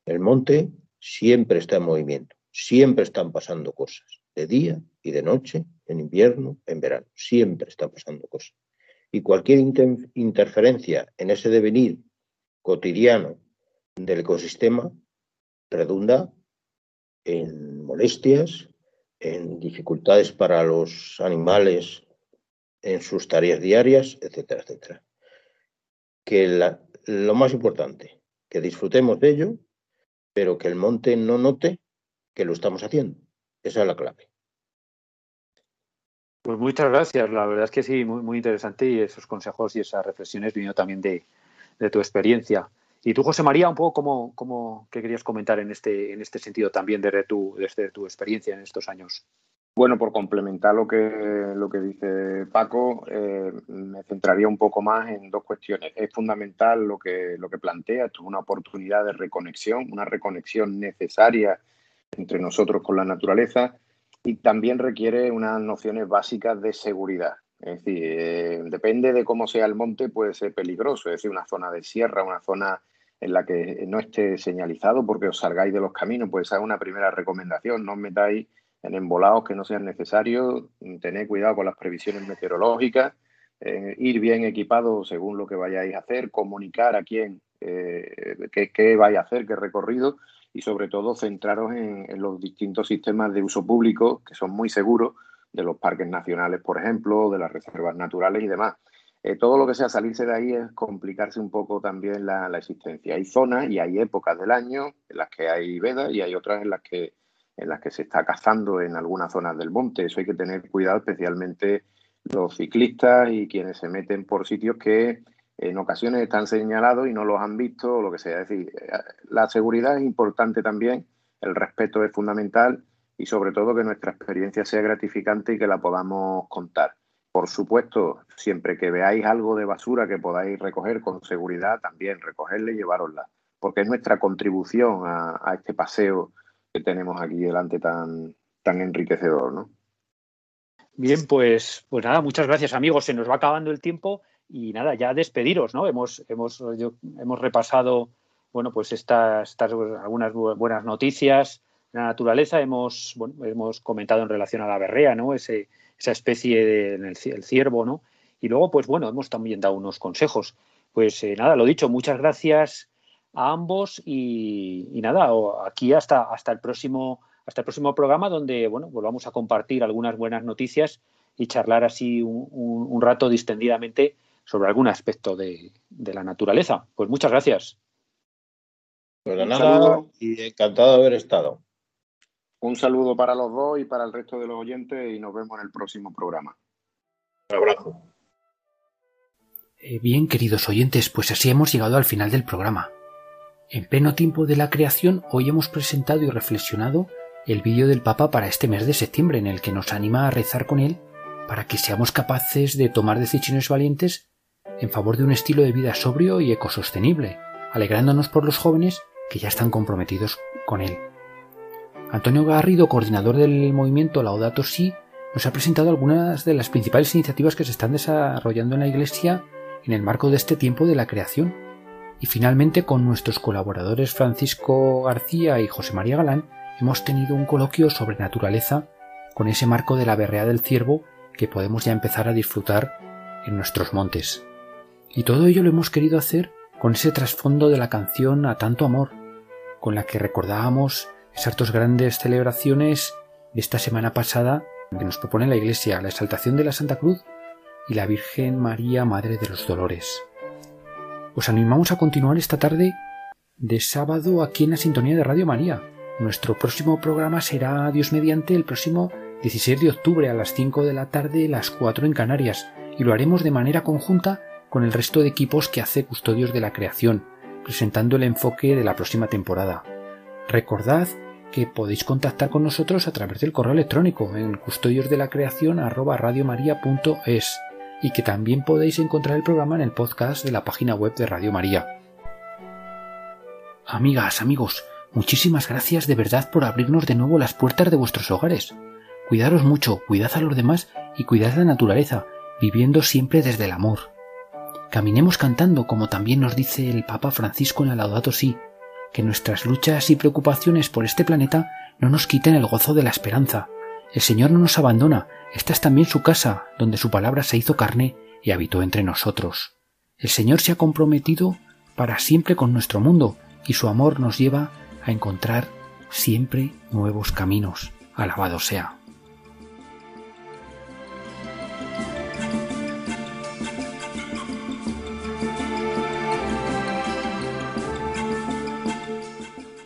el monte siempre está en movimiento, siempre están pasando cosas, de día y de noche, en invierno, en verano, siempre están pasando cosas. Y cualquier interferencia en ese devenir cotidiano del ecosistema redunda en molestias, en dificultades para los animales en sus tareas diarias, etcétera, etcétera. Que lo más importante, que disfrutemos de ello, pero que el monte no note que lo estamos haciendo. Esa es la clave. Pues muchas gracias. La verdad es que sí, muy, muy interesante y esos consejos y esas reflexiones vino también de, de tu experiencia. Y tú, José María, un poco cómo, cómo qué querías comentar en este, en este sentido también desde tu, desde tu experiencia en estos años. Bueno, por complementar lo que, lo que dice Paco, eh, me centraría un poco más en dos cuestiones. Es fundamental lo que, lo que plantea, esto es una oportunidad de reconexión, una reconexión necesaria entre nosotros con la naturaleza y también requiere unas nociones básicas de seguridad. Es decir, eh, depende de cómo sea el monte, puede ser peligroso, es decir, una zona de sierra, una zona en la que no esté señalizado porque os salgáis de los caminos, pues esa es una primera recomendación, no os metáis en embolados que no sean necesarios, tened cuidado con las previsiones meteorológicas, eh, ir bien equipado según lo que vayáis a hacer, comunicar a quién eh, qué, vais a hacer, qué recorrido y sobre todo centraros en, los distintos sistemas de uso público que son muy seguros de los parques nacionales, por ejemplo, de las reservas naturales y demás. Eh, todo lo que sea salirse de ahí es complicarse un poco también la, existencia. Hay zonas y hay épocas del año en las que hay vedas y hay otras en las que en las que se está cazando en algunas zonas del monte. Eso hay que tener cuidado, especialmente los ciclistas y quienes se meten por sitios que en ocasiones están señalados y no los han visto o lo que sea. Es decir, la seguridad es importante también, el respeto es fundamental y sobre todo que nuestra experiencia sea gratificante y que la podamos contar. Por supuesto, siempre que veáis algo de basura que podáis recoger con seguridad, también recogerla y llevarosla, porque es nuestra contribución a, este paseo que tenemos aquí delante tan, tan enriquecedor, ¿no? Bien, pues, pues nada, muchas gracias amigos. Se nos va acabando el tiempo y nada, ya despediros, ¿no? Hemos, hemos, hemos repasado, bueno, pues estas, estas algunas buenas noticias de la naturaleza. Hemos, bueno, hemos comentado en relación a la berrea, ¿no? Ese, esa especie del ciervo, ¿no? Y luego, pues bueno, hemos también dado unos consejos. Pues eh, nada, lo dicho, muchas gracias a ambos y, nada, aquí hasta, hasta, el próximo, hasta el próximo programa donde, bueno, volvamos a compartir algunas buenas noticias y charlar así un, rato distendidamente sobre algún aspecto de, la naturaleza. Pues muchas gracias. Pues nada, y encantado de haber estado. Un saludo para los dos y para el resto de los oyentes y nos vemos en el próximo programa. Un abrazo. Eh, bien, queridos oyentes, pues así hemos llegado al final del programa. En pleno tiempo de la creación, hoy hemos presentado y reflexionado el vídeo del Papa para este mes de septiembre, en el que nos anima a rezar con él para que seamos capaces de tomar decisiones valientes en favor de un estilo de vida sobrio y ecosostenible, alegrándonos por los jóvenes que ya están comprometidos con él. Antonio Garrido, coordinador del movimiento Laudato Si, nos ha presentado algunas de las principales iniciativas que se están desarrollando en la Iglesia en el marco de este tiempo de la creación. Y finalmente, con nuestros colaboradores Francisco García y José María Galán, hemos tenido un coloquio sobre naturaleza con ese marco de la berrea del ciervo que podemos ya empezar a disfrutar en nuestros montes. Y todo ello lo hemos querido hacer con ese trasfondo de la canción A tanto amor, con la que recordábamos esas dos grandes celebraciones de esta semana pasada que nos propone la Iglesia, la exaltación de la Santa Cruz y la Virgen María, Madre de los Dolores. Os animamos a continuar esta tarde de sábado aquí en la sintonía de Radio María, Nuestro próximo programa será, Dios mediante, el próximo 16 de octubre a las 5 de la tarde, las 4 en Canarias, y lo haremos de manera conjunta con el resto de equipos que hace Custodios de la Creación, presentando el enfoque de la próxima temporada. Recordad que podéis contactar con nosotros a través del correo electrónico en custodiosdelacreacion@radiomaria.es y que también podéis encontrar el programa en el podcast de la página web de Radio María. Amigas, amigos, muchísimas gracias de verdad por abrirnos de nuevo las puertas de vuestros hogares. Cuidaros mucho, cuidad a los demás y cuidad la naturaleza, viviendo siempre desde el amor. Caminemos cantando, como también nos dice el Papa Francisco en la Laudato Si, que nuestras luchas y preocupaciones por este planeta no nos quiten el gozo de la esperanza. El Señor no nos abandona, esta es también su casa, donde su palabra se hizo carne y habitó entre nosotros. El Señor se ha comprometido para siempre con nuestro mundo y su amor nos lleva a encontrar siempre nuevos caminos. Alabado sea.